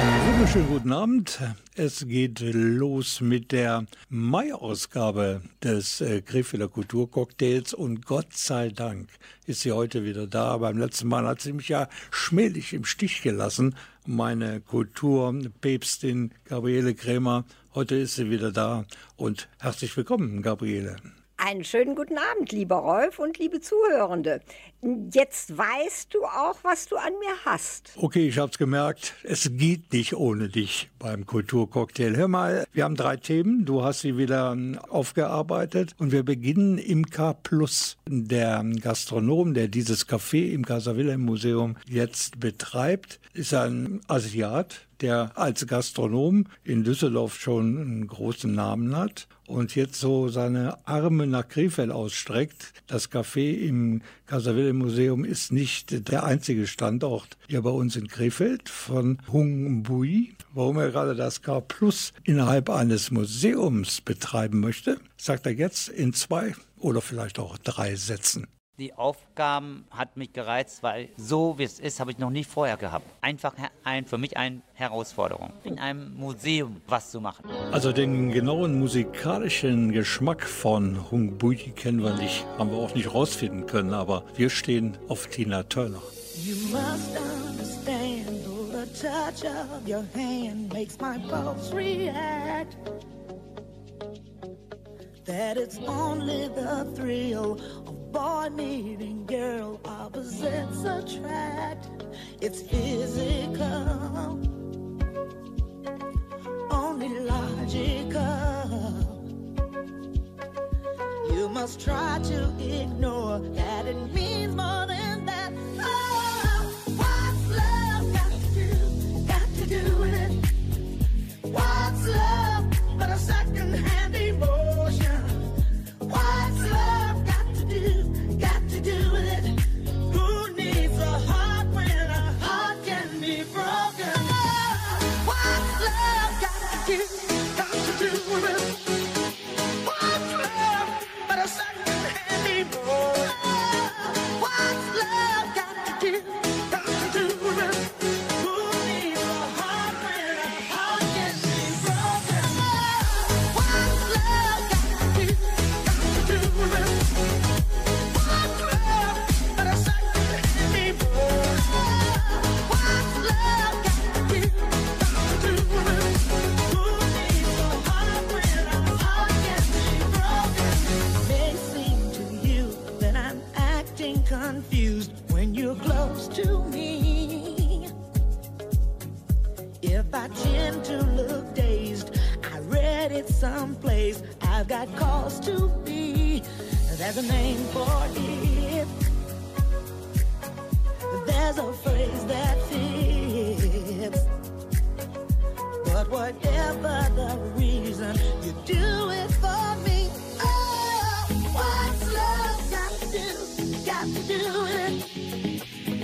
Wunderschönen guten Abend. Es geht los mit der Mai-Ausgabe des äh, Krefelder Kulturcocktails und Gott sei Dank ist sie heute wieder da. Beim letzten Mal hat sie mich ja schmählich im Stich gelassen, meine Kulturpäpstin Gabriele Krämer. Heute ist sie wieder da und herzlich willkommen, Gabriele. Einen schönen guten Abend, lieber Rolf und liebe Zuhörende. Jetzt weißt du auch, was du an mir hast. Okay, ich hab's gemerkt. Es geht nicht ohne dich beim Kulturcocktail. Hör mal, wir haben drei Themen. Du hast sie wieder ähm, aufgearbeitet und wir beginnen im K. Der Gastronom, der dieses Café im Casa Wilhelm Museum jetzt betreibt, ist ein Asiat, der als Gastronom in Düsseldorf schon einen großen Namen hat und jetzt so seine Arme nach Krefeld ausstreckt. Das Café im Casaville Museum ist nicht der einzige Standort hier bei uns in Krefeld von Hung Bui. Warum er gerade das K Plus innerhalb eines Museums betreiben möchte, sagt er jetzt in zwei oder vielleicht auch drei Sätzen. Die Aufgaben hat mich gereizt, weil so wie es ist, habe ich noch nie vorher gehabt. Einfach ein, für mich eine Herausforderung, in einem Museum was zu machen. Also den genauen musikalischen Geschmack von Hung Bui kennen wir nicht, haben wir auch nicht rausfinden können, aber wir stehen auf Tina Turner. You must understand, the touch of your hand makes my pulse react. That it's only the thrill boy meeting girl, opposites attract. It's physical, only logical. You must try to ignore that it means more than I've got cause to be. There's a name for it. There's a phrase that fits. But whatever the reason, you do it for me. Oh, what's love got to do? Got to do it.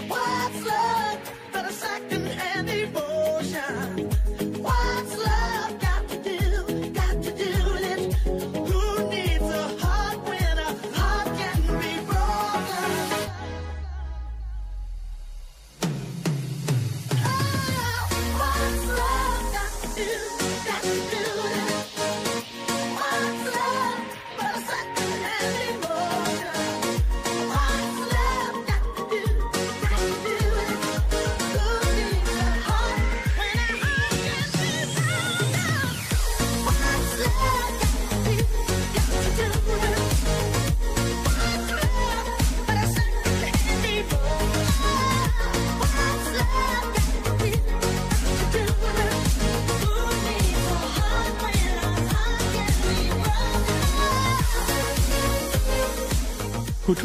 What's love but a second-hand emotion?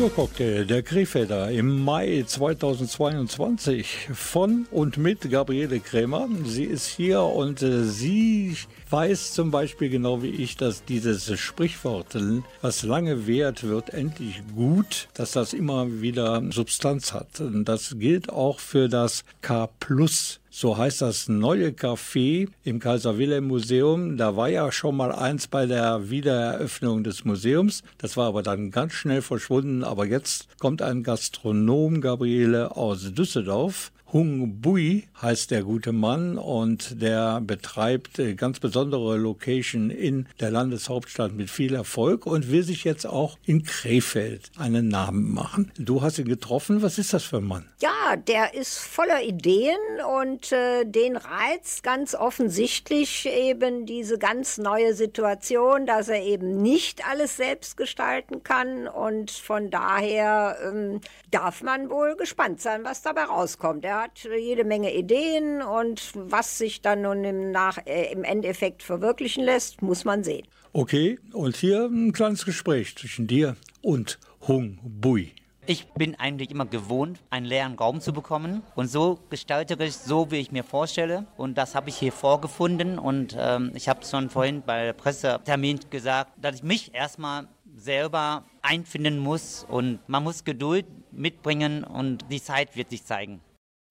Kulturcocktail der Krefelder im Mai 2022 von und mit Gabriele Krämer. Sie ist hier und äh, sie weiß zum Beispiel genau wie ich, dass dieses Sprichwort, was lange währt, wird endlich gut, dass das immer wieder Substanz hat. Das gilt auch für das K Plus so heißt das neue Café im Kaiser Wilhelm Museum. Da war ja schon mal eins bei der Wiedereröffnung des Museums. Das war aber dann ganz schnell verschwunden. Aber jetzt kommt ein Gastronom, Gabriele, aus Düsseldorf Hung Bui heißt der gute Mann und der betreibt äh, ganz besondere Location in der Landeshauptstadt mit viel Erfolg und will sich jetzt auch in Krefeld einen Namen machen. Du hast ihn getroffen. Was ist das für ein Mann? Ja, der ist voller Ideen und äh, den reizt ganz offensichtlich eben diese ganz neue Situation, dass er eben nicht alles selbst gestalten kann und von daher ähm, darf man wohl gespannt sein, was dabei rauskommt. Er hat jede Menge Ideen und was sich dann nun im, Nach äh, im Endeffekt verwirklichen lässt, muss man sehen. Okay, und hier ein kleines Gespräch zwischen dir und Hung Bui. Ich bin eigentlich immer gewohnt, einen leeren Raum zu bekommen und so gestalterisch, so wie ich mir vorstelle. Und das habe ich hier vorgefunden und ähm, ich habe schon vorhin bei Pressetermin gesagt, dass ich mich erstmal selber einfinden muss und man muss Geduld mitbringen und die Zeit wird sich zeigen.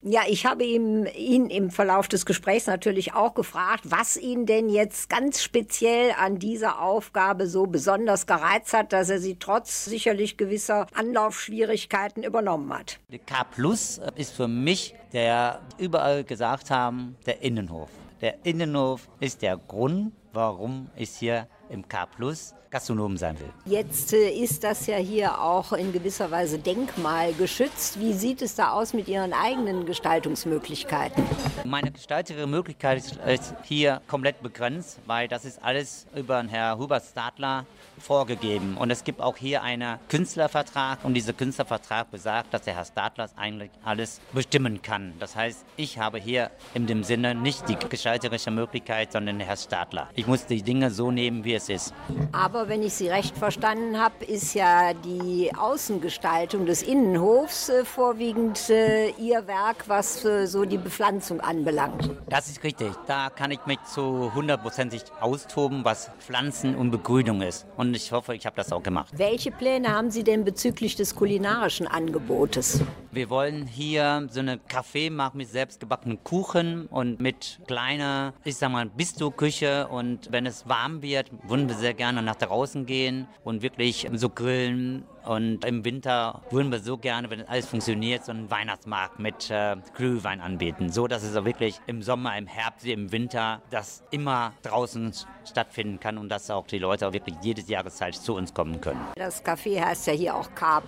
Ja, ich habe ihm, ihn im Verlauf des Gesprächs natürlich auch gefragt, was ihn denn jetzt ganz speziell an dieser Aufgabe so besonders gereizt hat, dass er sie trotz sicherlich gewisser Anlaufschwierigkeiten übernommen hat. Der K Plus ist für mich, der überall gesagt haben, der Innenhof. Der Innenhof ist der Grund, warum ich hier im K Plus Gastronom sein will. Jetzt äh, ist das ja hier auch in gewisser Weise denkmalgeschützt. Wie sieht es da aus mit Ihren eigenen Gestaltungsmöglichkeiten? Meine gestalterische Möglichkeit ist hier komplett begrenzt, weil das ist alles über Herrn Hubert Stadler vorgegeben. Und es gibt auch hier einen Künstlervertrag und dieser Künstlervertrag besagt, dass der Herr Stadler eigentlich alles bestimmen kann. Das heißt, ich habe hier in dem Sinne nicht die gestalterische Möglichkeit, sondern der Herr Stadler. Ich muss die Dinge so nehmen, wie es ist. Aber wenn ich Sie recht verstanden habe, ist ja die Außengestaltung des Innenhofs äh, vorwiegend äh, Ihr Werk, was äh, so die Bepflanzung anbelangt. Das ist richtig. Da kann ich mich zu hundertprozentig austoben, was Pflanzen und Begrünung ist. Und ich hoffe, ich habe das auch gemacht. Welche Pläne haben Sie denn bezüglich des kulinarischen Angebotes? Wir wollen hier so eine Kaffee machen mit selbstgebackenen Kuchen und mit kleiner, ich sag mal, Bistro-Küche. Und wenn es warm wird, würden wir sehr gerne nach draußen gehen und wirklich so grillen. Und im Winter würden wir so gerne, wenn alles funktioniert, so einen Weihnachtsmarkt mit äh, Glühwein anbieten. So, dass es auch wirklich im Sommer, im Herbst, im Winter, das immer draußen stattfinden kann und dass auch die Leute auch wirklich jedes Jahreszeit zu uns kommen können. Das Café heißt ja hier auch K+.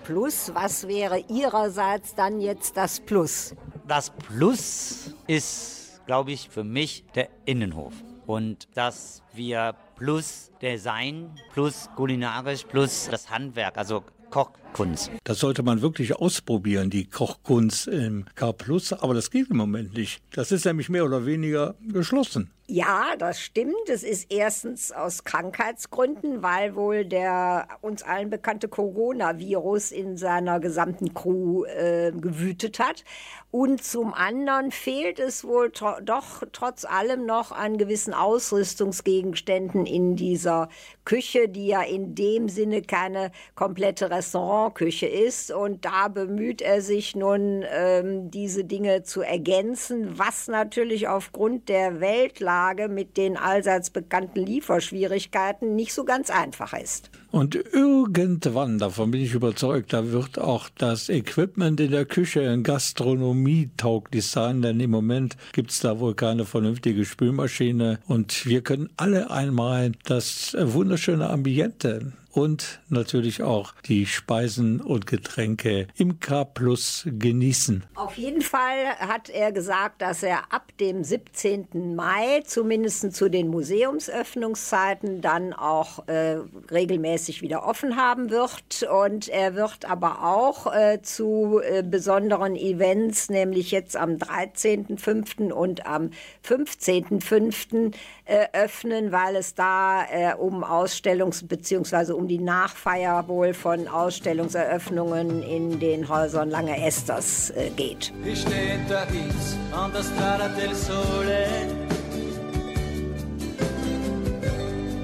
Was wäre Ihrerseits dann jetzt das Plus? Das Plus ist, glaube ich, für mich der Innenhof. Und dass wir plus Design, plus kulinarisch, plus das Handwerk, also Kochkunst. Das sollte man wirklich ausprobieren, die Kochkunst im K+, aber das geht im Moment nicht. Das ist nämlich mehr oder weniger geschlossen. Ja, das stimmt. Es ist erstens aus Krankheitsgründen, weil wohl der uns allen bekannte Coronavirus in seiner gesamten Crew äh, gewütet hat. Und zum anderen fehlt es wohl tro doch trotz allem noch an gewissen Ausrüstungsgegenständen in dieser Küche, die ja in dem Sinne keine komplette Restaurantküche ist. Und da bemüht er sich nun, ähm, diese Dinge zu ergänzen, was natürlich aufgrund der Weltlage Lage mit den allseits bekannten Lieferschwierigkeiten nicht so ganz einfach ist. Und irgendwann, davon bin ich überzeugt, da wird auch das Equipment in der Küche in Gastronomie tauglich sein, denn im Moment gibt es da wohl keine vernünftige Spülmaschine und wir können alle einmal das wunderschöne Ambiente und natürlich auch die Speisen und Getränke im K Plus genießen. Auf jeden Fall hat er gesagt, dass er ab dem 17. Mai, zumindest zu den Museumsöffnungszeiten, dann auch äh, regelmäßig wieder offen haben wird. Und er wird aber auch äh, zu äh, besonderen Events, nämlich jetzt am 13.05. und am 15.05. Äh, öffnen, weil es da äh, um Ausstellungs- bzw. um die Nachfeier wohl von Ausstellungseröffnungen in den Häusern Lange Esters äh, geht. Ich stehe da Gis an der Strada del Sole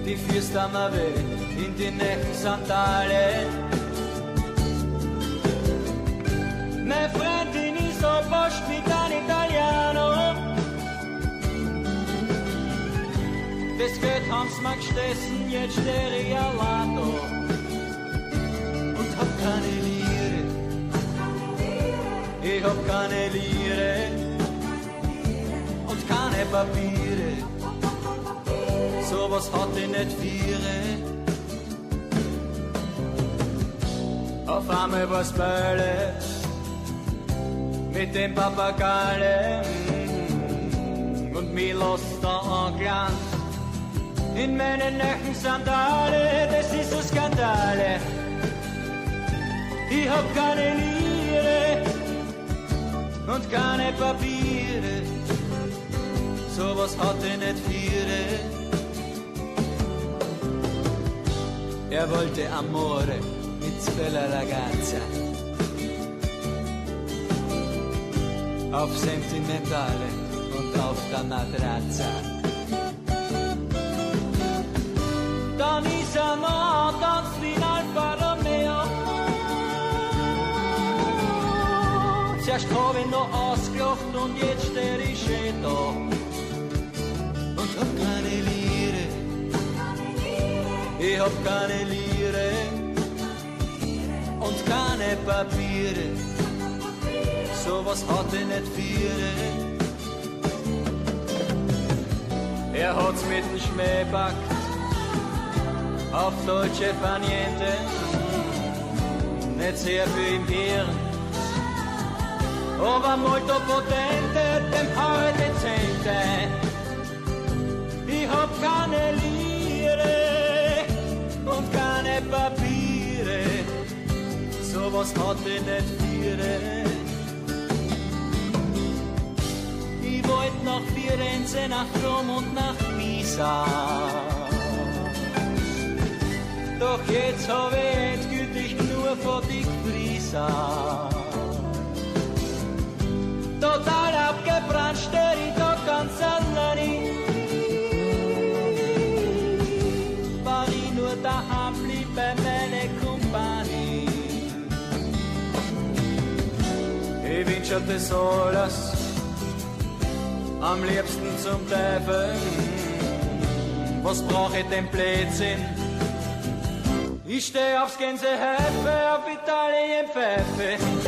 Die Fiesta Mave in die netten Sandale Me frentini so pospita in italiano Das wird Hans Max Stessen, jetzt ich allein Und hab keine Liere Ich hab keine Liere Und keine Papiere. Sowas hat ich nicht viere. Auf einmal war's Bälle Mit dem Papagale Und mir lässt da anglanz in meinen Nacken Sandale, das ist so Skandale. Ich hab keine Liere und keine Papiere, sowas hatte nicht viele. Er wollte Amore mit bella ragazza. Auf Sentimentale und auf der Matrazza. Zuerst habe ich noch ausgelacht und jetzt steh ich schön da. Und hab keine Liere, ich hab keine Liere und keine Papiere. Sowas hatte nicht viele. Er hat's mit dem Schmäh backt auf deutsche Paniente, nicht sehr viel im Hirn, aber molto potente, dem Haar dezente. Ich hab keine Liere und keine Papiere, sowas hatte nicht viele. Ich wollt nach Firenze, nach Rom und nach Pisa. Doch jetzt hab ich endgültig nur vor die Frisa. Total abgebrannt steh ich doch ganz allein. War ich nur daheim, blieb bei meiner Kompanie. Ich wünsch dir das alles, am liebsten zum Teufel. Was brauch ich denn Blödsinn? Ich stehe aufs Gänsehäfe, auf Italien Pfeffe.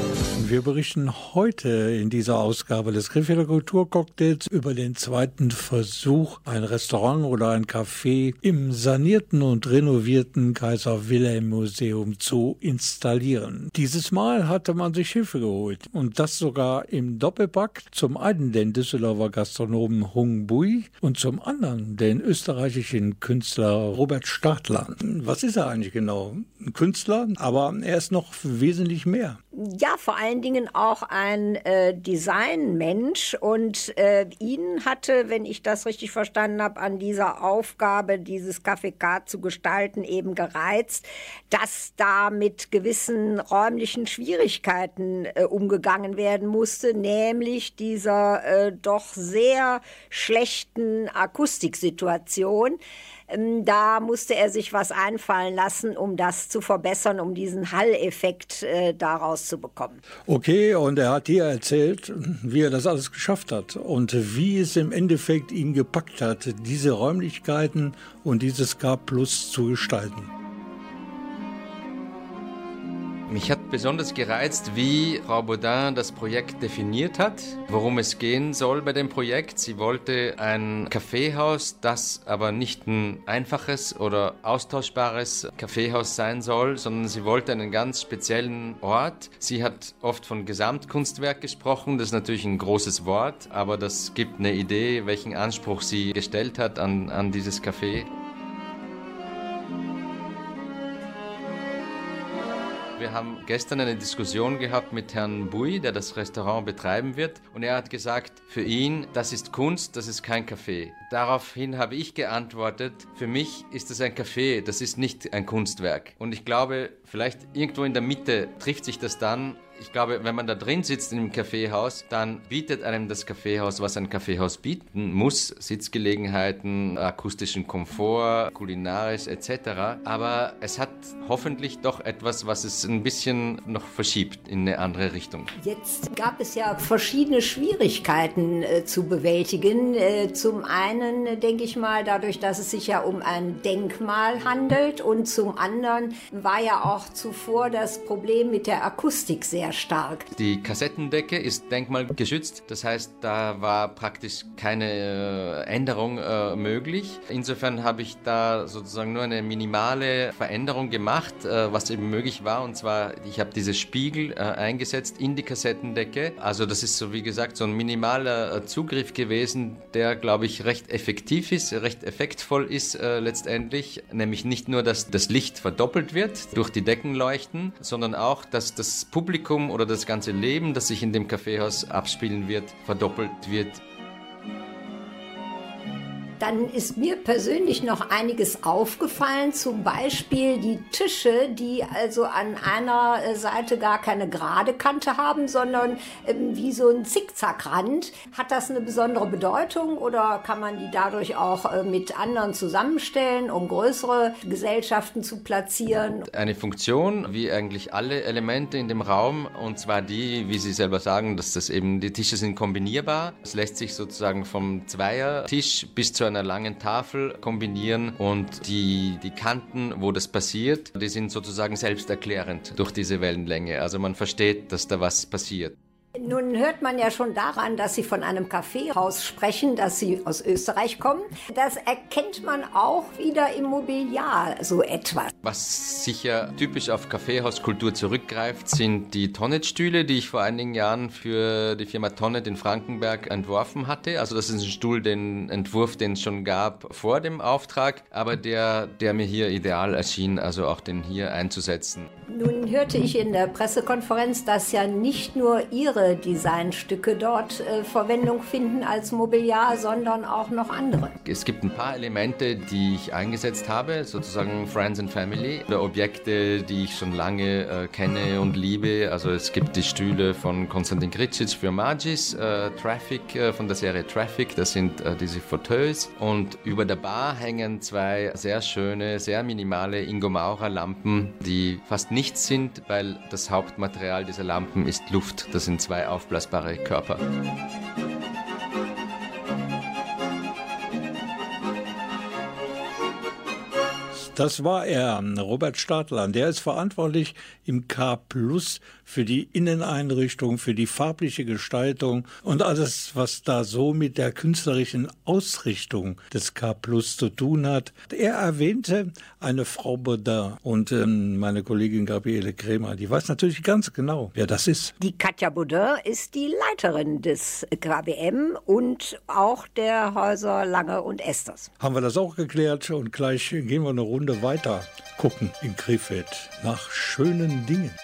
Wir berichten heute in dieser Ausgabe des Griffeler Kulturcocktails über den zweiten Versuch, ein Restaurant oder ein Café im sanierten und renovierten Kaiser Wilhelm Museum zu installieren. Dieses Mal hatte man sich Hilfe geholt und das sogar im Doppelpack. Zum einen den Düsseldorfer Gastronomen Hung Bui und zum anderen den österreichischen Künstler Robert Stadler. Was ist er eigentlich genau? Ein Künstler, aber er ist noch wesentlich mehr. Ja, vor allen Dingen auch ein äh, Designmensch und äh, ihn hatte, wenn ich das richtig verstanden habe, an dieser Aufgabe, dieses Café zu gestalten, eben gereizt, dass da mit gewissen räumlichen Schwierigkeiten äh, umgegangen werden musste, nämlich dieser äh, doch sehr schlechten Akustiksituation. Ähm, Da musste er sich was einfallen lassen, um das zu verbessern, um diesen Halleffekt äh, daraus zu bekommen. Okay, und er hat hier erzählt, wie er das alles geschafft hat und wie es im Endeffekt ihn gepackt hat, diese Räumlichkeiten und dieses K Plus zu gestalten. Mich hat besonders gereizt, wie Frau Baudin das Projekt definiert hat, worum es gehen soll bei dem Projekt. Sie wollte ein Kaffeehaus, das aber nicht ein einfaches oder austauschbares Kaffeehaus sein soll, sondern sie wollte einen ganz speziellen Ort. Sie hat oft von Gesamtkunstwerk gesprochen, das ist natürlich ein großes Wort, aber das gibt eine Idee, welchen Anspruch sie gestellt hat an, an dieses Café. Wir haben gestern eine Diskussion gehabt mit Herrn Bui, der das Restaurant betreiben wird. Und er hat gesagt, für ihn, das ist Kunst, das ist kein Café. Daraufhin habe ich geantwortet, für mich ist das ein Café, das ist nicht ein Kunstwerk. Und ich glaube, vielleicht irgendwo in der Mitte trifft sich das dann ich glaube, wenn man da drin sitzt in einem Kaffeehaus, dann bietet einem das Kaffeehaus, was ein Kaffeehaus bieten muss. Sitzgelegenheiten, akustischen Komfort, kulinarisch etc. Aber es hat hoffentlich doch etwas, was es ein bisschen noch verschiebt in eine andere Richtung. Jetzt gab es ja verschiedene Schwierigkeiten äh, zu bewältigen. Äh, zum einen äh, denke ich mal, dadurch, dass es sich ja um ein Denkmal handelt und zum anderen war ja auch zuvor das Problem mit der Akustik sehr stark. Die Kassettendecke ist denkmalgeschützt, das heißt, da war praktisch keine äh, Änderung äh, möglich. Insofern habe ich da sozusagen nur eine minimale Veränderung gemacht, äh, was eben möglich war. Und zwar, ich habe diese Spiegel äh, eingesetzt in die Kassettendecke. Also das ist so, wie gesagt, so ein minimaler äh, Zugriff gewesen, der, glaube ich, recht effektiv ist, recht effektvoll ist äh, letztendlich. Nämlich nicht nur, dass das Licht verdoppelt wird durch die Deckenleuchten, sondern auch, dass das Publikum Publikum oder das ganze Leben, das sich in dem Kaffeehaus abspielen wird, verdoppelt wird dann ist mir persönlich noch einiges aufgefallen, zum Beispiel die Tische, die also an einer äh, Seite gar keine gerade Kante haben, sondern ähm, wie so ein Zickzackrand. Hat das eine besondere Bedeutung oder kann man die dadurch auch äh, mit anderen zusammenstellen, um größere Gesellschaften zu platzieren? Eine Funktion, wie eigentlich alle Elemente in dem Raum, und zwar die, wie Sie selber sagen, dass das eben die Tische sind kombinierbar. Es lässt sich sozusagen vom Zweiertisch bis zu einer langen Tafel kombinieren und die, die Kanten, wo das passiert, die sind sozusagen selbsterklärend durch diese Wellenlänge. Also man versteht, dass da was passiert. Nun hört man ja schon daran, dass Sie von einem Kaffeehaus sprechen, dass Sie aus Österreich kommen. Das erkennt man auch wieder im Mobiliar so etwas. Was sicher typisch auf Kaffeehauskultur zurückgreift, sind die Tonnet-Stühle, die ich vor einigen Jahren für die Firma Tonnet in Frankenberg entworfen hatte. Also das ist ein Stuhl, den Entwurf, den es schon gab vor dem Auftrag, aber der, der mir hier ideal erschien, also auch den hier einzusetzen. Nun hörte ich in der Pressekonferenz, dass ja nicht nur Ihre andere Designstücke dort äh, Verwendung finden als Mobiliar, sondern auch noch andere. Es gibt ein paar Elemente, die ich eingesetzt habe, sozusagen Friends and Family, oder Objekte, die ich schon lange äh, kenne und liebe. Also es gibt die Stühle von Konstantin Gricic für Magis, äh, Traffic äh, von der Serie Traffic, das sind äh, diese Fauteuils. Und über der Bar hängen zwei sehr schöne, sehr minimale Ingo Maurer Lampen, die fast nichts sind, weil das Hauptmaterial dieser Lampen ist Luft. Das sind zwei aufblasbare Körper. Das war er, Robert Stadler. Der ist verantwortlich im K Plus für die Inneneinrichtung, für die farbliche Gestaltung und alles, was da so mit der künstlerischen Ausrichtung des K Plus zu tun hat. Er erwähnte eine Frau Baudin und ähm, meine Kollegin Gabriele Kremer, die weiß natürlich ganz genau, wer das ist. Die Katja Baudin ist die Leiterin des KBM und auch der Häuser Lange und Esters. Haben wir das auch geklärt und gleich gehen wir eine Runde weiter gucken in Krefeld nach schönen Dingen.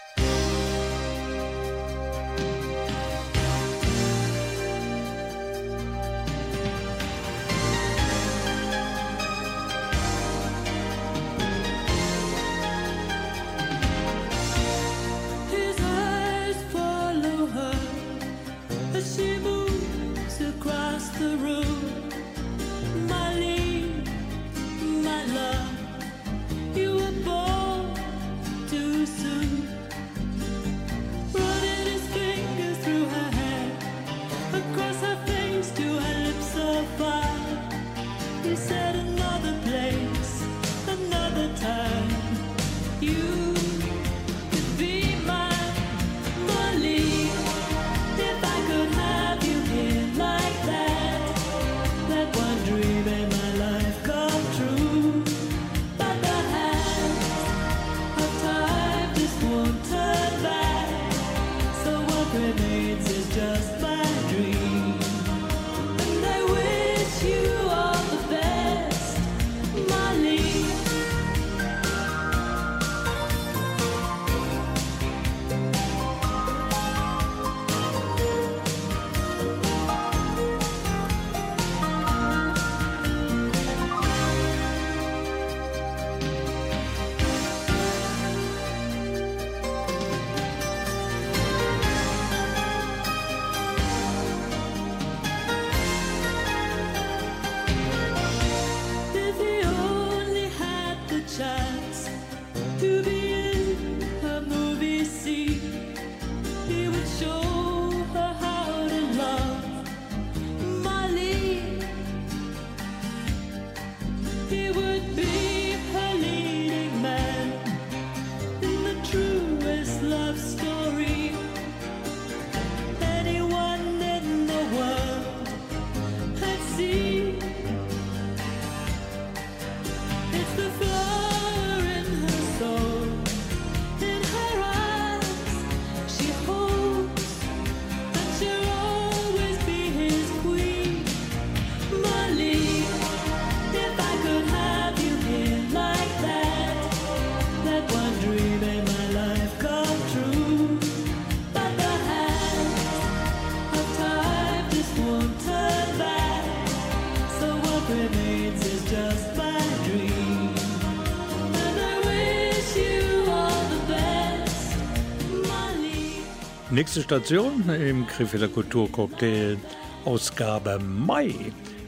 Nächste Station im Krefelder Kulturcocktail, Ausgabe Mai,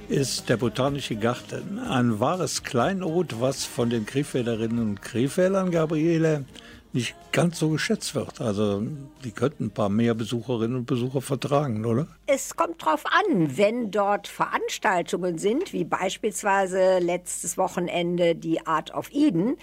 ist der Botanische Garten. Ein wahres Kleinod, was von den Krefelderinnen und Krefeldern, Gabriele, nicht ganz so geschätzt wird. Also die könnten ein paar mehr Besucherinnen und Besucher vertragen, oder? Es kommt drauf an, wenn dort Veranstaltungen sind, wie beispielsweise letztes Wochenende die Art of Eden,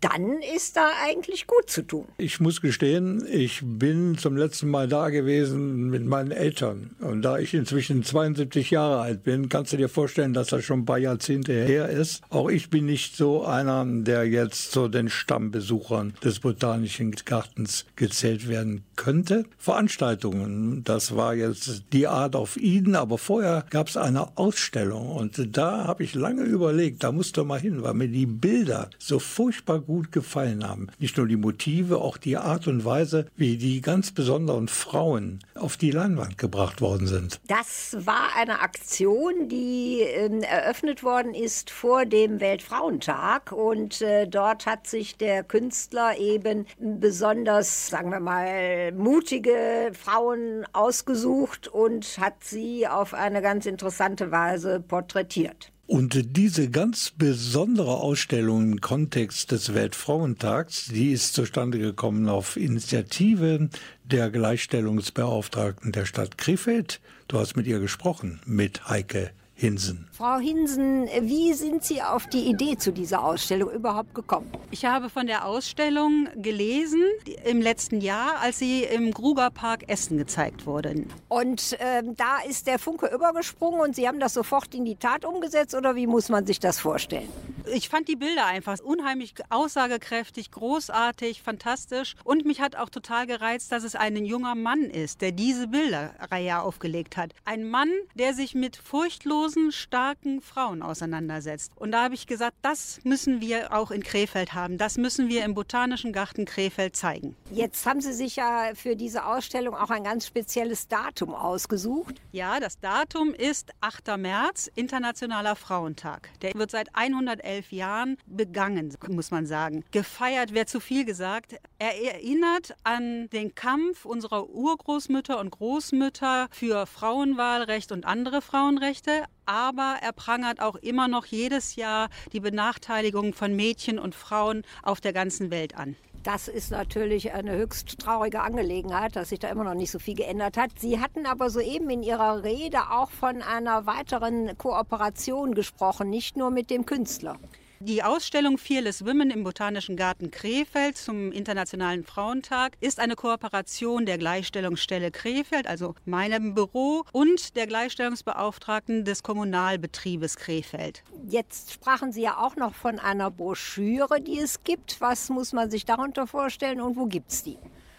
dann ist da eigentlich gut zu tun. Ich muss gestehen, ich bin zum letzten Mal da gewesen mit meinen Eltern. Und da ich inzwischen 72 Jahre alt bin, kannst du dir vorstellen, dass das schon ein paar Jahrzehnte her ist. Auch ich bin nicht so einer, der jetzt zu den Stammbesuchern des Botanischen Gartens gezählt werden könnte. Veranstaltungen, das war jetzt die Art of Eden, aber vorher gab es eine Ausstellung und da habe ich lange überlegt, da musste mal hin, weil mir die Bilder so furchtbar gut gefallen haben. Nicht nur die Motive, auch die Art und Weise, wie die ganz besonderen Frauen auf die Leinwand gebracht worden sind. Das war eine Aktion, die äh, eröffnet worden ist vor dem Weltfrauentag und äh, dort hat sich der Künstler eben besonders, sagen wir mal, mutige Frauen ausgesucht und hat sie auf eine ganz interessante Weise porträtiert. Und diese ganz besondere Ausstellung im Kontext des Weltfrauentags, die ist zustande gekommen auf Initiative der Gleichstellungsbeauftragten der Stadt Krefeld. Du hast mit ihr gesprochen, mit Heike Hinsen. Frau Hinsen, wie sind Sie auf die Idee zu dieser Ausstellung überhaupt gekommen? Ich habe von der Ausstellung gelesen im letzten Jahr, als sie im Gruger Park Essen gezeigt wurde. Und ähm, da ist der Funke übergesprungen und Sie haben das sofort in die Tat umgesetzt oder wie muss man sich das vorstellen? Ich fand die Bilder einfach unheimlich aussagekräftig, großartig, fantastisch und mich hat auch total gereizt, dass es ein junger Mann ist, der diese Bilderreihe aufgelegt hat. Ein Mann, der sich mit furchtlosen, starken Frauen auseinandersetzt. Und da habe ich gesagt, das müssen wir auch in Krefeld haben. Das müssen wir im Botanischen Garten Krefeld zeigen. Jetzt haben Sie sich ja für diese Ausstellung auch ein ganz spezielles Datum ausgesucht. Ja, das Datum ist 8. März, Internationaler Frauentag. Der wird seit 111 Jahren begangen, muss man sagen. Gefeiert wäre zu viel gesagt. Er erinnert an den Kampf unserer Urgroßmütter und Großmütter für Frauenwahlrecht und andere Frauenrechte, aber er prangert auch immer noch jedes Jahr die Benachteiligung von Mädchen und Frauen auf der ganzen Welt an. Das ist natürlich eine höchst traurige Angelegenheit, dass sich da immer noch nicht so viel geändert hat. Sie hatten aber soeben in Ihrer Rede auch von einer weiteren Kooperation gesprochen, nicht nur mit dem Künstler. Die Ausstellung Fearless Women im Botanischen Garten Krefeld zum Internationalen Frauentag ist eine Kooperation der Gleichstellungsstelle Krefeld, also meinem Büro, und der Gleichstellungsbeauftragten des Kommunalbetriebes Krefeld. Jetzt sprachen Sie ja auch noch von einer Broschüre, die es gibt. Was muss man sich darunter vorstellen und wo gibt es die?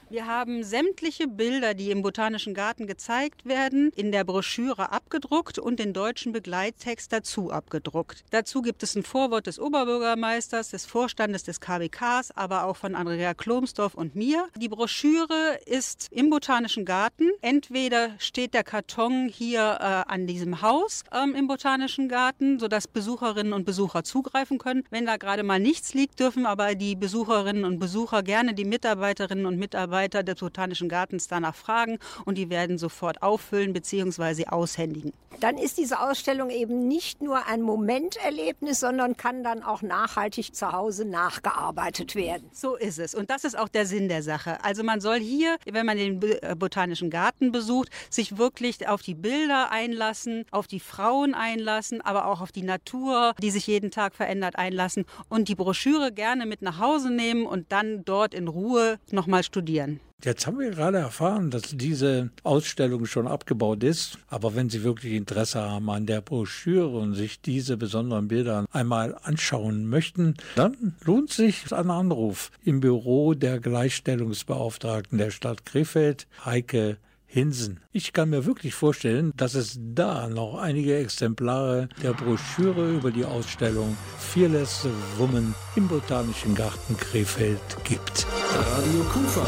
Wir haben sämtliche Bilder, die im Botanischen Garten gezeigt werden, in der Broschüre abgedruckt und den deutschen Begleittext dazu abgedruckt. Dazu gibt es ein Vorwort des Oberbürgermeisters, des Vorstandes des KBKs, aber auch von Andrea Klomsdorf und mir. Die Broschüre ist im Botanischen Garten. Entweder steht der Karton hier äh, an diesem Haus ähm, im Botanischen Garten, sodass Besucherinnen und Besucher zugreifen können. Wenn da gerade mal nichts liegt, dürfen aber die Besucherinnen und Besucher gerne die Mitarbeiterinnen und Mitarbeiter des Botanischen Gartens danach fragen und die werden sofort auffüllen bzw. aushändigen. Dann ist diese Ausstellung eben nicht nur ein Momenterlebnis, sondern kann dann auch nachhaltig zu Hause nachgearbeitet werden. So ist es. Und das ist auch der Sinn der Sache. Also man soll hier, wenn man den äh, Botanischen Garten besucht, sich wirklich auf die Bilder einlassen, auf die Frauen einlassen, aber auch auf die Natur, die sich jeden Tag verändert, einlassen und die Broschüre gerne mit nach Hause nehmen und dann dort in Ruhe nochmal studieren. Jetzt haben wir gerade erfahren, dass diese Ausstellung schon abgebaut ist. Aber wenn Sie wirklich Interesse haben an der Broschüre und sich diese besonderen Bilder einmal anschauen möchten, dann lohnt sich ein Anruf im Büro der Gleichstellungsbeauftragten der Stadt Krefeld, Heike Hinsen. Ich kann mir wirklich vorstellen, dass es da noch einige Exemplare der Broschüre über die Ausstellung Fearless Woman im Botanischen Garten Krefeld gibt. Radio Kufa.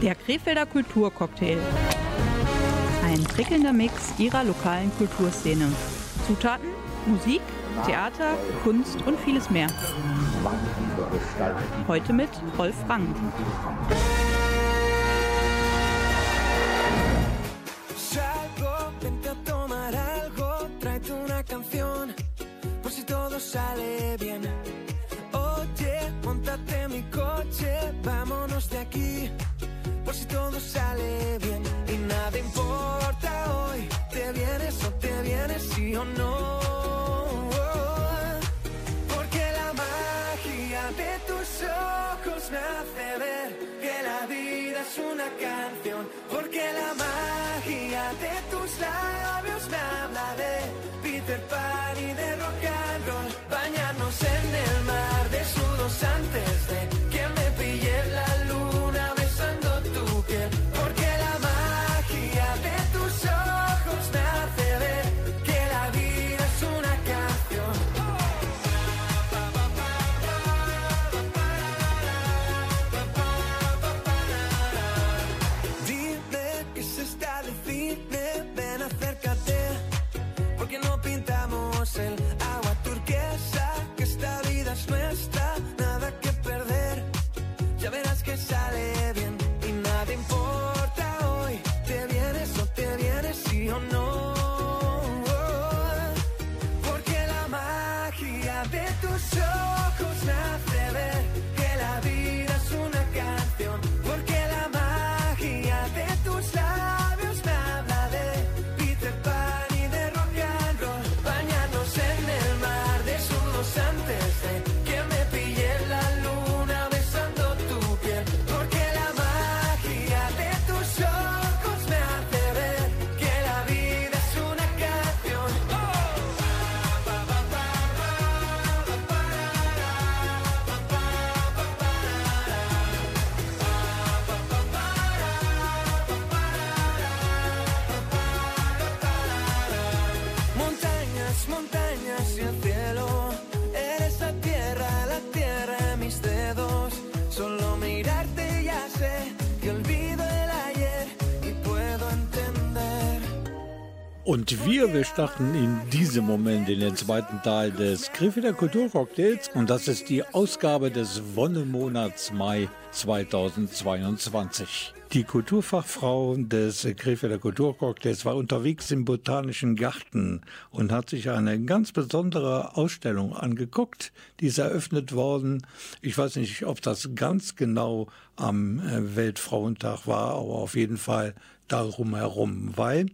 Der Krefelder Kulturcocktail. Ein prickelnder Mix ihrer lokalen Kulturszene. Zutaten, Musik, Theater, Kunst und vieles mehr. Heute mit Rolf Frank. Salgo, vente a tomar algo, tráete una canción, por si todo sale bien. Oye, montate en mi coche, vámonos de aquí, por si todo sale bien. Y nada importa hoy, te vienes o te vienes, sí o no. Porque la magia de tus ojos me hace ver que la vida es una canción. Porque la magia de tus labios me habla de Peter Pan y de rock and roll. Bañarnos en el mar de sudos antes de Und wir, wir starten in diesem Moment in den zweiten Teil des Krefelder Kulturcocktails und das ist die Ausgabe des Wonnemonats Mai 2022. Die Kulturfachfrau des Krefelder Kulturcocktails war unterwegs im Botanischen Garten und hat sich eine ganz besondere Ausstellung angeguckt. Die ist eröffnet worden. Ich weiß nicht, ob das ganz genau am äh, Weltfrauentag war, aber auf jeden Fall darum herum, weil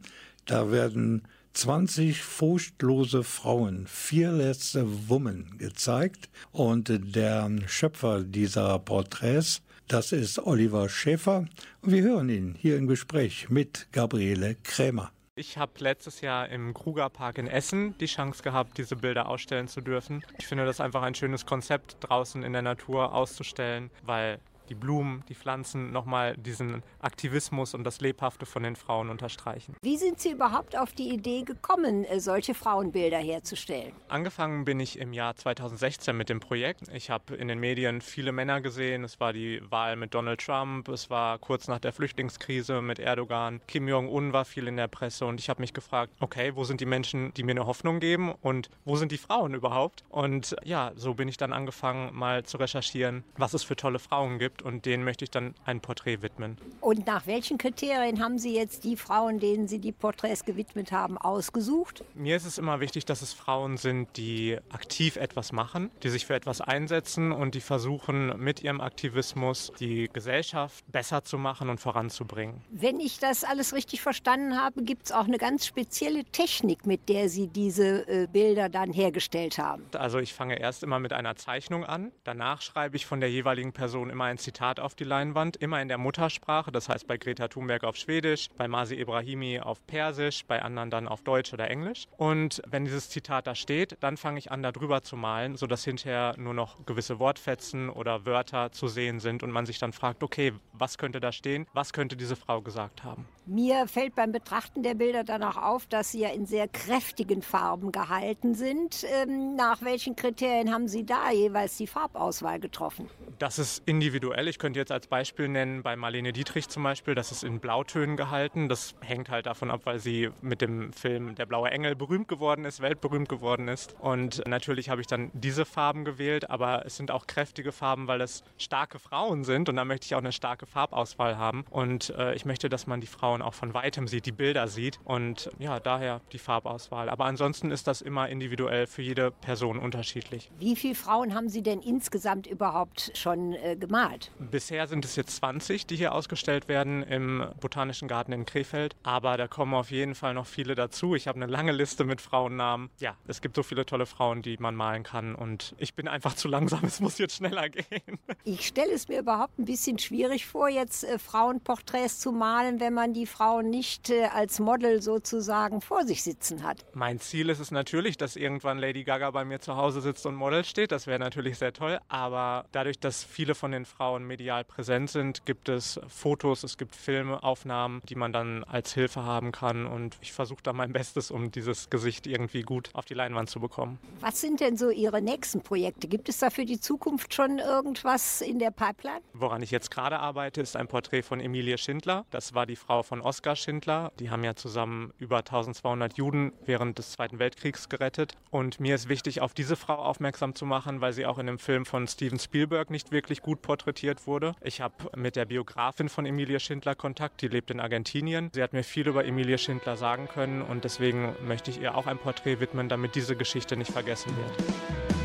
da werden 20 furchtlose Frauen, Fearless Women gezeigt. Und der Schöpfer dieser Porträts, das ist Oliver Schäfer. Und wir hören ihn hier im Gespräch mit Gabriele Krämer. Ich habe letztes Jahr im Krugerpark in Essen die Chance gehabt, diese Bilder ausstellen zu dürfen. Ich finde das einfach ein schönes Konzept, draußen in der Natur auszustellen, weil die Blumen, die Pflanzen nochmal diesen Aktivismus und das Lebhafte von den Frauen unterstreichen. Wie sind Sie überhaupt auf die Idee gekommen, äh, solche Frauenbilder herzustellen? Angefangen bin ich im Jahr 2016 mit dem Projekt. Ich habe in den Medien viele Männer gesehen. Es war die Wahl mit Donald Trump, es war kurz nach der Flüchtlingskrise mit Erdogan. Kim Jong-un war viel in der Presse und ich habe mich gefragt, okay, wo sind die Menschen, die mir eine Hoffnung geben und wo sind die Frauen überhaupt? Und ja, so bin ich dann angefangen, mal zu recherchieren, was es für tolle Frauen gibt und denen möchte ich dann ein Porträt widmen. Und nach welchen Kriterien haben Sie jetzt die Frauen, denen Sie die Porträts gewidmet haben, ausgesucht? Mir ist es immer wichtig, dass es Frauen sind, die aktiv etwas machen, die sich für etwas einsetzen und die versuchen, mit ihrem Aktivismus die Gesellschaft besser zu machen und voranzubringen. Wenn ich das alles richtig verstanden habe, gibt es auch eine ganz spezielle Technik, mit der Sie diese äh, Bilder dann hergestellt haben. Also ich fange erst immer mit einer Zeichnung an, danach schreibe ich von der jeweiligen Person immer ein Zitat auf die Leinwand, immer in der Muttersprache, das heißt bei Greta Thunberg auf Schwedisch, bei Masi Ibrahimi auf Persisch, bei anderen dann auf Deutsch oder Englisch. Und wenn dieses Zitat da steht, dann fange ich an, da drüber zu malen, sodass hinterher nur noch gewisse Wortfetzen oder Wörter zu sehen sind und man sich dann fragt, okay, was könnte da stehen, was könnte diese Frau gesagt haben. Mir fällt beim Betrachten der Bilder dann auch auf, dass sie ja in sehr kräftigen Farben gehalten sind. Ähm, nach welchen Kriterien haben Sie da jeweils die Farbauswahl getroffen? Das ist individuell. Individuell. Ich könnte jetzt als Beispiel nennen, bei Marlene Dietrich zum Beispiel, das ist in Blautönen gehalten. Das hängt halt davon ab, weil sie mit dem Film Der blaue Engel berühmt geworden ist, weltberühmt geworden ist. Und natürlich habe ich dann diese Farben gewählt, aber es sind auch kräftige Farben, weil es starke Frauen sind und da möchte ich auch eine starke Farbauswahl haben. Und äh, ich möchte, dass man die Frauen auch von weitem sieht, die Bilder sieht und ja, daher die Farbauswahl. Aber ansonsten ist das immer individuell für jede Person unterschiedlich. Wie viele Frauen haben Sie denn insgesamt überhaupt schon äh, gemalt? Bisher sind es jetzt 20, die hier ausgestellt werden im Botanischen Garten in Krefeld. Aber da kommen auf jeden Fall noch viele dazu. Ich habe eine lange Liste mit Frauennamen. Ja, es gibt so viele tolle Frauen, die man malen kann. Und ich bin einfach zu langsam. Es muss jetzt schneller gehen. Ich stelle es mir überhaupt ein bisschen schwierig vor, jetzt äh, Frauenporträts zu malen, wenn man die Frauen nicht äh, als Model sozusagen vor sich sitzen hat. Mein Ziel ist es natürlich, dass irgendwann Lady Gaga bei mir zu Hause sitzt und Model steht. Das wäre natürlich sehr toll. Aber dadurch, dass viele von den Frauen medial präsent sind, gibt es Fotos, es gibt Filmaufnahmen, die man dann als Hilfe haben kann. Und ich versuche da mein Bestes, um dieses Gesicht irgendwie gut auf die Leinwand zu bekommen. Was sind denn so Ihre nächsten Projekte? Gibt es da für die Zukunft schon irgendwas in der Pipeline? Woran ich jetzt gerade arbeite, ist ein Porträt von Emilie Schindler. Das war die Frau von Oskar Schindler. Die haben ja zusammen über 1200 Juden während des Zweiten Weltkriegs gerettet. Und mir ist wichtig, auf diese Frau aufmerksam zu machen, weil sie auch in einem Film von Steven Spielberg nicht wirklich gut porträtiert wurde. Ich habe mit der Biografin von Emilie Schindler Kontakt, die lebt in Argentinien. Sie hat mir viel über Emilie Schindler sagen können und deswegen möchte ich ihr auch ein Porträt widmen, damit diese Geschichte nicht vergessen wird.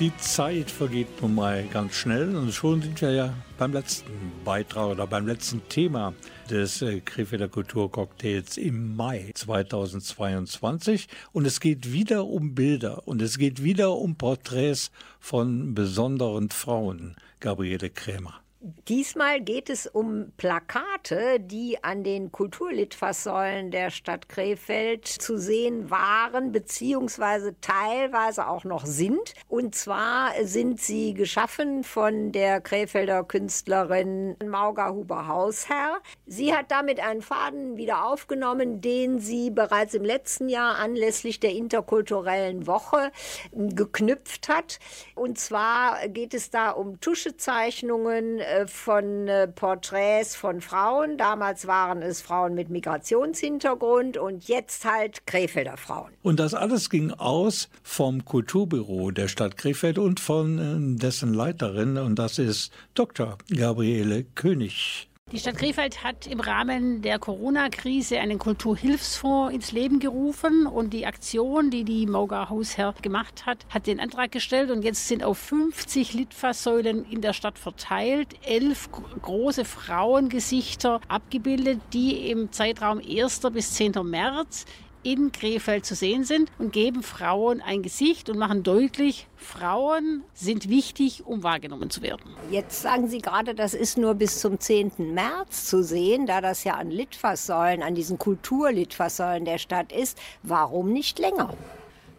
Die Zeit vergeht nun mal ganz schnell und schon sind wir ja beim letzten Beitrag oder beim letzten Thema des äh, Krefelder Kulturcocktails im Mai 2022 und es geht wieder um Bilder und es geht wieder um Porträts von besonderen Frauen. Gabriele Krämer. Diesmal geht es um Plakate, die an den Kulturlitfaßsäulen der Stadt Krefeld zu sehen waren, beziehungsweise teilweise auch noch sind. Und zwar sind sie geschaffen von der Krefelder Künstlerin Mauga Huber-Hausherr. Sie hat damit einen Faden wieder aufgenommen, den sie bereits im letzten Jahr anlässlich der interkulturellen Woche geknüpft hat. Und zwar geht es da um Tuschezeichnungen von äh, Porträts von Frauen. Damals waren es Frauen mit Migrationshintergrund und jetzt halt Krefelder Frauen. Und das alles ging aus vom Kulturbüro der Stadt Krefeld und von äh, dessen Leiterin und das ist Dr. Gabriele König. Die Stadt Krefeld hat im Rahmen der Corona-Krise einen Kulturhilfsfonds ins Leben gerufen und die Aktion, die die Mauga Hausherr gemacht hat, hat den Antrag gestellt und jetzt sind auf 50 Litfaßsäulen in der Stadt verteilt elf große Frauengesichter abgebildet, die im Zeitraum 1. bis 10. März in Krefeld zu sehen sind und geben Frauen ein Gesicht und machen deutlich, Frauen sind wichtig, um wahrgenommen zu werden. Jetzt sagen Sie gerade, das ist nur bis zum 10. März zu sehen, da das ja an Litfaßsäulen, an diesen Kulturlitfaßsäulen der Stadt ist. Warum nicht länger?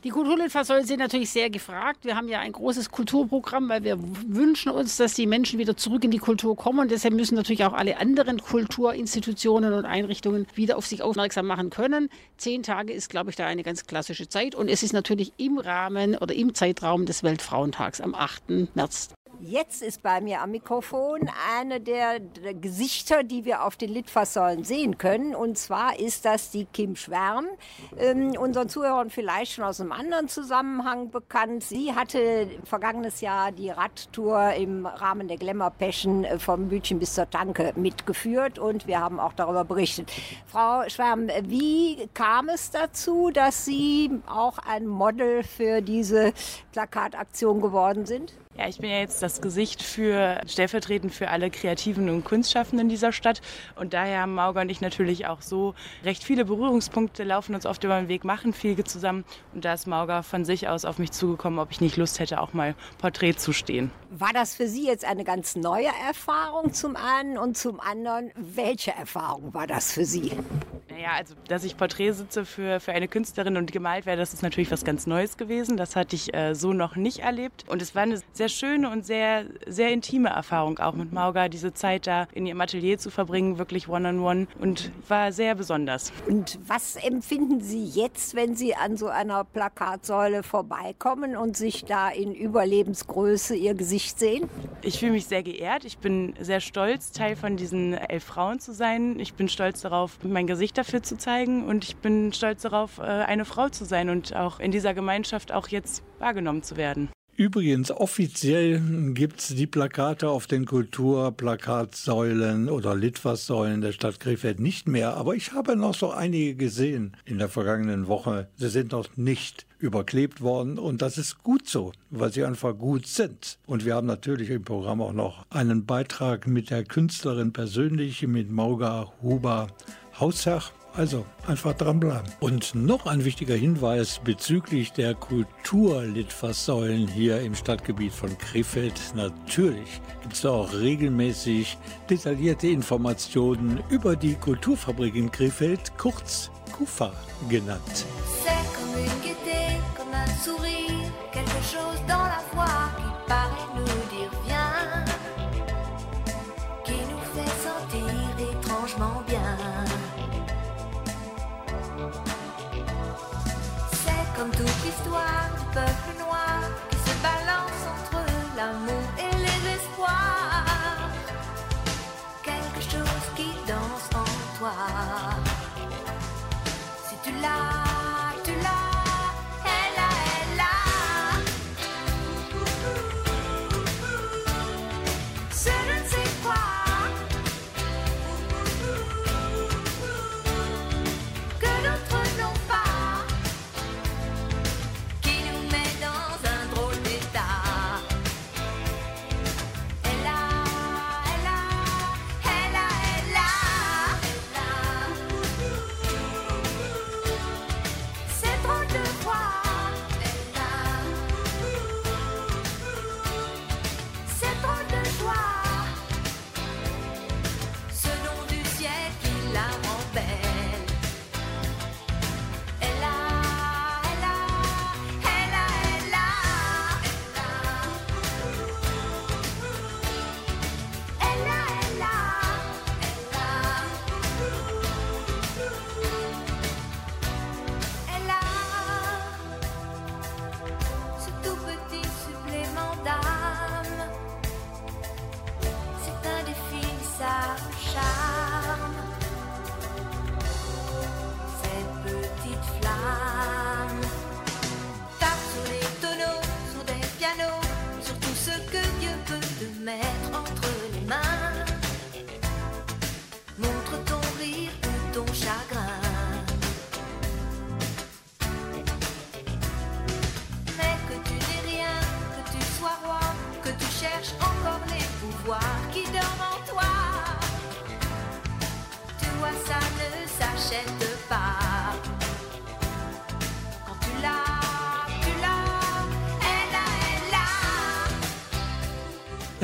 Die Kulturlitfaßsäulen sind natürlich sehr gefragt. Wir haben ja ein großes Kulturprogramm, weil wir wünschen uns, dass die Menschen wieder zurück in die Kultur kommen. Und deshalb müssen natürlich auch alle anderen Kulturinstitutionen und Einrichtungen wieder auf sich aufmerksam machen können. Zehn Tage ist, glaube ich, da eine ganz klassische Zeit. Und es ist natürlich im Rahmen oder im Zeitraum des Weltfrauentags am 8. März. Jetzt ist bei mir am Mikrofon eine der, Gesichter, die wir auf den Litfaßsäulen sehen können. Und zwar ist das die Kim Schwärm, ähm, unseren Zuhörern vielleicht schon aus einem anderen Zusammenhang bekannt. Sie hatte vergangenes Jahr die Radtour im Rahmen der Glamour Passion äh, vom Bütchen bis zur Tanke mitgeführt und wir haben auch darüber berichtet. Frau Schwärm, wie kam es dazu, dass Sie auch ein Model für diese Plakataktion geworden sind? Ja, ich bin ja jetzt das Gesicht für stellvertretend für alle Kreativen und Kunstschaffenden dieser Stadt. Und daher haben Mauga und ich natürlich auch so recht viele Berührungspunkte, laufen uns oft über den Weg, machen viel zusammen. Und da ist Mauga von sich aus auf mich zugekommen, ob ich nicht Lust hätte, auch mal Porträt zu stehen. War das für Sie jetzt eine ganz neue Erfahrung zum einen und zum anderen, welche Erfahrung war das für Sie? Naja, also, dass ich Porträt sitze für, für eine Künstlerin und gemalt werde, das ist natürlich was ganz Neues gewesen. Das hatte ich äh, so noch nicht erlebt. Und es war eine sehr schöne und sehr, sehr intime Erfahrung auch mit Mauga, diese Zeit da in ihrem Atelier zu verbringen, wirklich one-on-one -on -one und war sehr besonders. Und was empfinden Sie jetzt, wenn Sie an so einer Plakatsäule vorbeikommen und sich da in Überlebensgröße Ihr Gesicht sehen? Ich fühle mich sehr geehrt. Ich bin sehr stolz, Teil von diesen elf Frauen zu sein. Ich bin stolz darauf, mein Gesicht dafür zu zeigen und ich bin stolz darauf, äh, eine Frau zu sein und auch in dieser Gemeinschaft auch jetzt wahrgenommen zu werden. Übrigens, offiziell gibt es die Plakate auf den Kulturplakatsäulen oder Litfaßsäulen der Stadt Krefeld nicht mehr, aber ich habe noch so einige gesehen in der vergangenen Woche. Sie sind noch nicht überklebt worden und das ist gut so, weil sie einfach gut sind. Und wir haben natürlich im Programm auch noch einen Beitrag mit der Künstlerin persönlich, mit Mauga Huber Hausherr. Also einfach dranbleiben. Und noch ein wichtiger Hinweis bezüglich der Kulturlitfaßsäulen hier im Stadtgebiet von Krefeld. Natürlich gibt es da auch regelmäßig detaillierte Informationen über die Kulturfabrik in Krefeld, kurz KUFA genannt. C'est comme une gaieté, comme un sourire, quelque chose dans la voix qui paraît the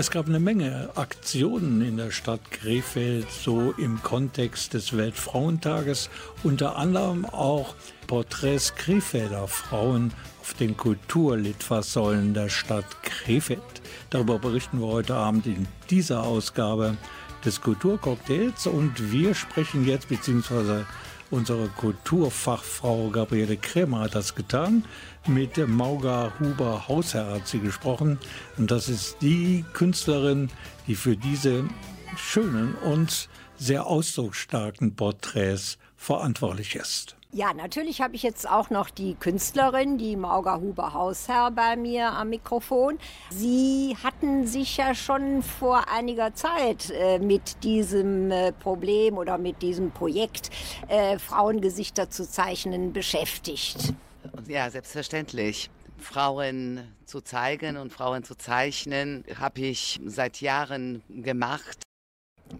Es gab eine Menge Aktionen in der Stadt Krefeld, so im Kontext des Weltfrauentages, unter anderem auch Porträts Krefelder Frauen auf den Kulturlitfaßsäulen der Stadt Krefeld. Darüber berichten wir heute Abend in dieser Ausgabe des Kulturcocktails und wir sprechen jetzt, beziehungsweise unsere Kulturfachfrau Gabriele Krämer hat das getan. Mit Mauga Huber Hausherr hat sie gesprochen. Und das ist die Künstlerin, die für diese schönen und sehr ausdrucksstarken Porträts verantwortlich ist. Ja, natürlich habe ich jetzt auch noch die Künstlerin, die Mauga Huber Hausherr bei mir am Mikrofon. Sie hatten sich ja schon vor einiger Zeit äh, mit diesem äh, Problem oder mit diesem Projekt äh, Frauengesichter zu zeichnen beschäftigt. Ja, selbstverständlich. Frauen zu zeigen und Frauen zu zeichnen, habe ich seit Jahren gemacht.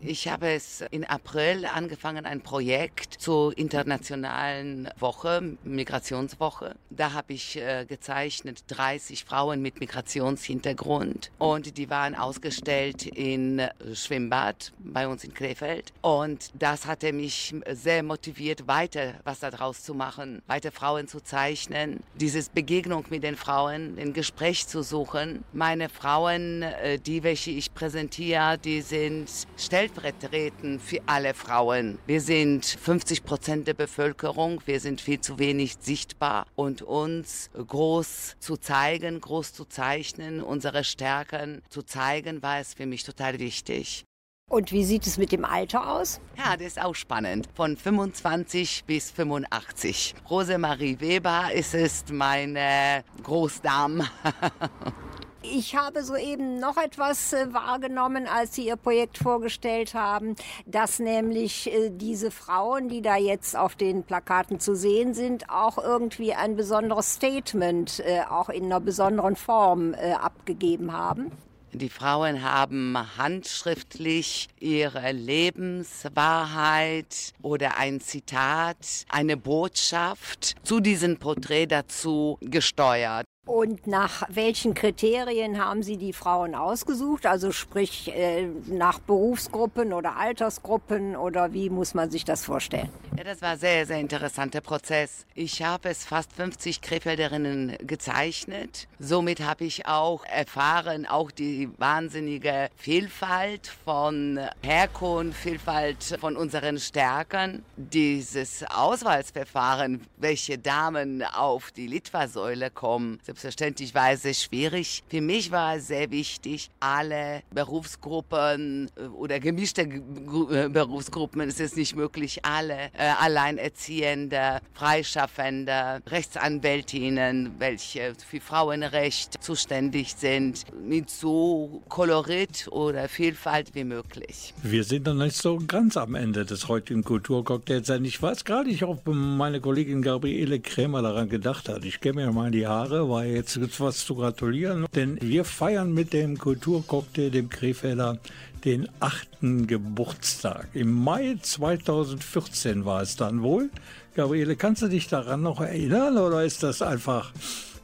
Ich habe es in April angefangen, ein Projekt zur internationalen Woche, Migrationswoche. Da habe ich äh, gezeichnet 30 Frauen mit Migrationshintergrund und die waren ausgestellt in äh, Schwimmbad bei uns in Krefeld. Und das hatte mich sehr motiviert, weiter was daraus zu machen, weiter Frauen zu zeichnen, dieses Begegnung mit den Frauen, ein Gespräch zu suchen. Meine Frauen, äh, die welche ich präsentiere, die sind stellvertretend für alle Frauen. Wir sind 50 Prozent der Bevölkerung, wir sind viel zu wenig sichtbar und uns groß zu zeigen, groß zu zeichnen, unsere Stärken zu zeigen, war es für mich total wichtig. Und wie sieht es mit dem Alter aus? Ja, das ist auch spannend. Von 25 bis 85. Rosemarie Weber ist es meine Großdame. Ich habe soeben noch etwas äh, wahrgenommen, als Sie Ihr Projekt vorgestellt haben, dass nämlich äh, diese Frauen, die da jetzt auf den Plakaten zu sehen sind, auch irgendwie ein besonderes Statement, äh, auch in einer besonderen Form abgegeben haben. Die Frauen haben handschriftlich ihre Lebenswahrheit oder ein Zitat, eine Botschaft zu diesem Porträt dazu gesteuert. Und nach welchen Kriterien haben Sie die Frauen ausgesucht? Also sprich äh, nach Berufsgruppen oder Altersgruppen oder wie muss man sich das vorstellen? Ja, das war ein sehr, sehr interessanter Prozess. Ich habe es fast 50 Krefelderinnen gezeichnet. Somit habe ich auch erfahren, auch die wahnsinnige Vielfalt von Herkunft, Vielfalt von unseren Stärken. Dieses Auswahlsverfahren, welche Damen auf die Litfaßsäule kommen, selbstverständlich war es sehr schwierig. Für mich war es sehr wichtig, alle Berufsgruppen äh, oder gemischte äh, Berufsgruppen, es ist nicht möglich, alle äh, Alleinerziehende, Freischaffende, Rechtsanwältinnen, welche für Frauenrecht zuständig sind, mit so Kolorit oder Vielfalt wie möglich. Wir sind noch nicht so ganz am Ende des heutigen Kulturcocktails. Ich weiß gar nicht, ob meine Kollegin Gabriele Krämer daran gedacht hat. Ich kämme mir mal die Haare, weil jetzt gibt's was zu gratulieren. Denn wir feiern mit dem Kulturcocktail, dem Krefelder, den achten Geburtstag. Im Mai 2014 war es dann wohl. Gabriele, kannst du dich daran noch erinnern oder ist das einfach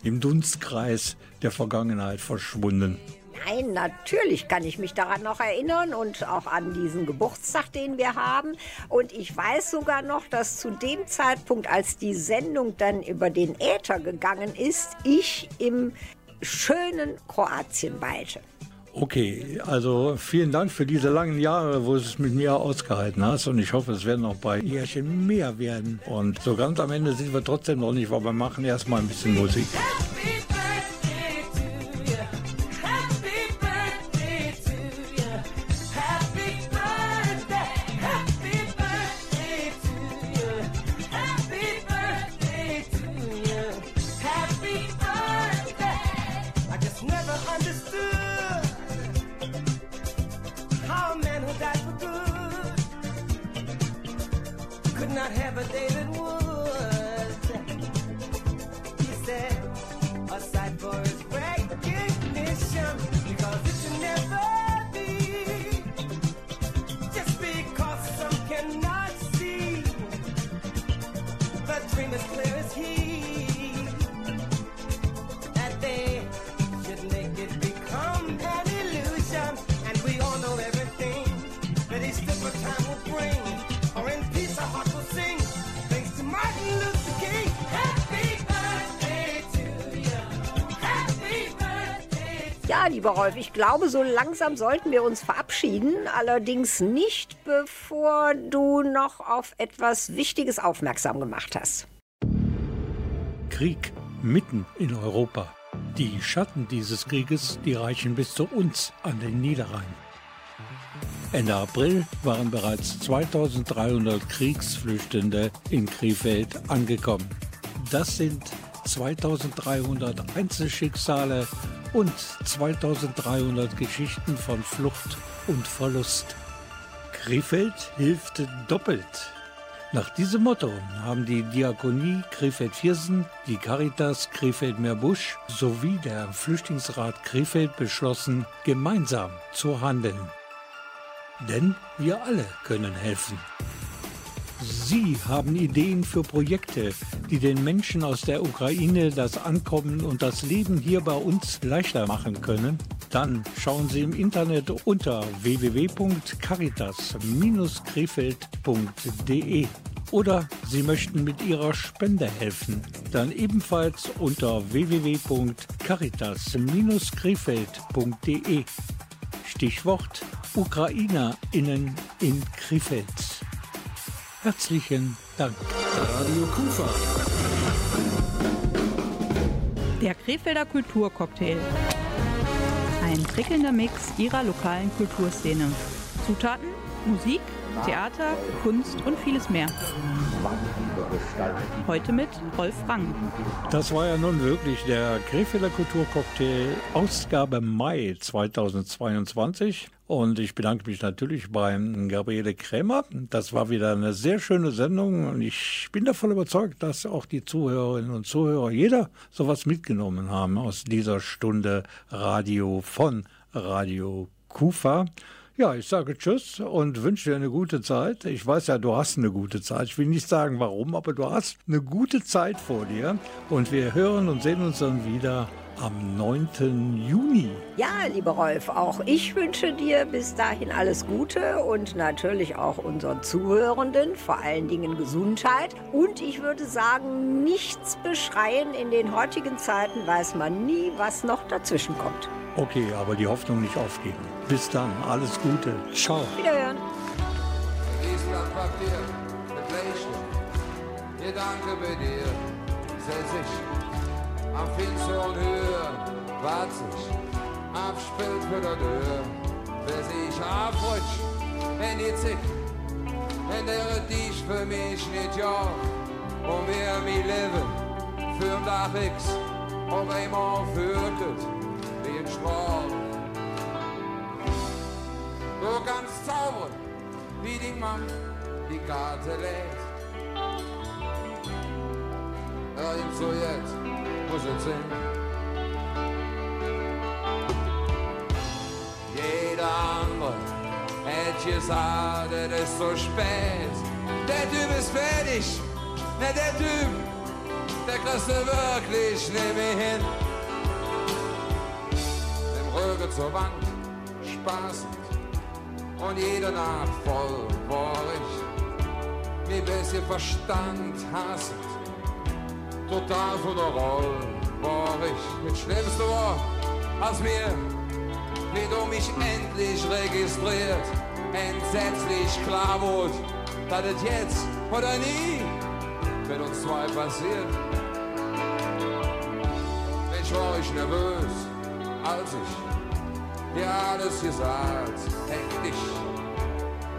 im Dunstkreis der Vergangenheit verschwunden? Nein, natürlich kann ich mich daran noch erinnern und auch an diesen Geburtstag, den wir haben. Und ich weiß sogar noch, dass zu dem Zeitpunkt, als die Sendung dann über den Äther gegangen ist, ich im schönen Kroatien weilte. Okay, also vielen Dank für diese langen Jahre, wo du es mit mir ausgehalten hast und ich hoffe, es werden noch bei Jährchen mehr werden. Und so ganz am Ende sind wir trotzdem noch nicht, weil wir machen erstmal ein bisschen Musik. Glaube, so langsam sollten wir uns verabschieden. Allerdings nicht, bevor du noch auf etwas Wichtiges aufmerksam gemacht hast. Krieg mitten in Europa. Die Schatten dieses Krieges, die reichen bis zu uns an den Niederrhein. Ende April waren bereits 2300 Kriegsflüchtende in Krefeld angekommen. Das sind 2300 Einzelschicksale und 2300 Geschichten von Flucht und Verlust. Krefeld hilft doppelt. Nach diesem Motto haben die Diakonie Krefeld-Viersen, die Caritas Krefeld-Meerbusch sowie der Flüchtlingsrat Krefeld beschlossen, gemeinsam zu handeln. Denn wir alle können helfen. Sie haben Ideen für Projekte, die den Menschen aus der Ukraine das Ankommen und das Leben hier bei uns leichter machen können? Dann schauen Sie im Internet unter www.caritas-krefeld.de oder Sie möchten mit Ihrer Spende helfen, dann ebenfalls unter www.caritas-krefeld.de. Stichwort UkrainerInnen in Krefeld. Herzlichen Dank. Radio Kufa. Der Krefelder Kulturcocktail. Ein prickelnder Mix ihrer lokalen Kulturszene. Zutaten, Musik, Theater, Kunst und vieles mehr. Heute mit Rolf Rang. Das war ja nun wirklich der Krefelder Kulturcocktail Ausgabe Mai 2022. Und ich bedanke mich natürlich beim Gabriele Krämer. Das war wieder eine sehr schöne Sendung und ich bin davon überzeugt, dass auch die Zuhörerinnen und Zuhörer, jeder sowas mitgenommen haben aus dieser Stunde Radio von Radio Kufa. Ja, ich sage Tschüss und wünsche dir eine gute Zeit. Ich weiß ja, du hast eine gute Zeit. Ich will nicht sagen warum, aber du hast eine gute Zeit vor dir. Und wir hören und sehen uns dann wieder am 9. Juni. Ja, lieber Rolf, auch ich wünsche dir bis dahin alles Gute und natürlich auch unseren Zuhörenden vor allen Dingen Gesundheit. Und ich würde sagen, nichts beschreien. In den heutigen Zeiten weiß man nie, was noch dazwischen kommt. Okay, aber die Hoffnung nicht aufgeben. Bis dann, alles Gute. Ciao. Wiederhören. Island Papier Lächeln. Gedanke bei dir, setz ich am finsteren Höhe, wart sich, abspielt für der Tür, wer sich abrutsch, in die Zick, in der dich für mich nicht ja, und wir mi leben, für ein Dach X, und einmal führtet, wie ein Strahl. Du kannst zaubern, wie die Mann die Karte lädt. Irgend so jetzt muss es sein. Jeder andere hätte gesagt, es ist so spät. Der Typ ist fertig, ne der Typ, der kriegst du wirklich mehr hin. Rücken zur Wand, spaßend und jede Nacht voll ich, wie bisschen Verstand hassend, total von der Rolle war ich. Das Schlimmste war, als mir, wie du mich endlich registriert, entsetzlich klar wurde, dass es jetzt oder nie mit uns zwei passiert. Mensch, war ich nervös, als ich dir alles gesagt, häng dich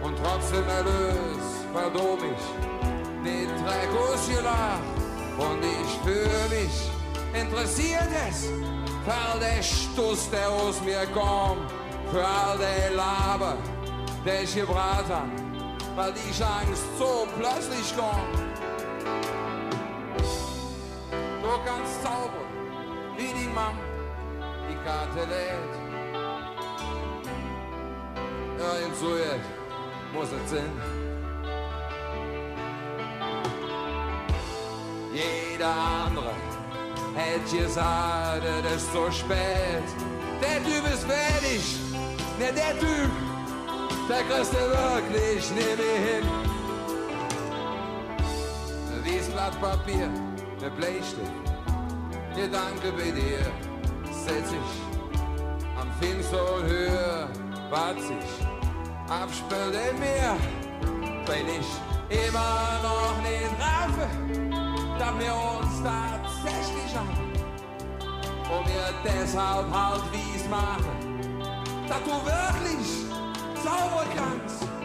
und trotzdem erlöst, verdor ich den Dreck ausgelacht und ich fühle mich interessiert es, für all der Stuss, der aus mir kommt, für all der Laber, der ich gebraten hab, weil die Angst so plötzlich kommt. Nur ganz zaubern, wie die Mann, die Karte lädt. pasuje, Musicin. Jeder andere hätte gesagt, es ist so spät. Der Typ ist fertig, ne, der Typ, der kriegst du wirklich nicht mehr hin. Wie ist Blatt Papier, der ne Bleistift, Gedanke ne bei dir, setz ich am Film so höher, bat sich am Spülen Meer, bin ich immer noch nicht raffe, dass wir uns tatsächlich haben. Und mir deshalb halt wie's machen, dass du wirklich zaubern kannst.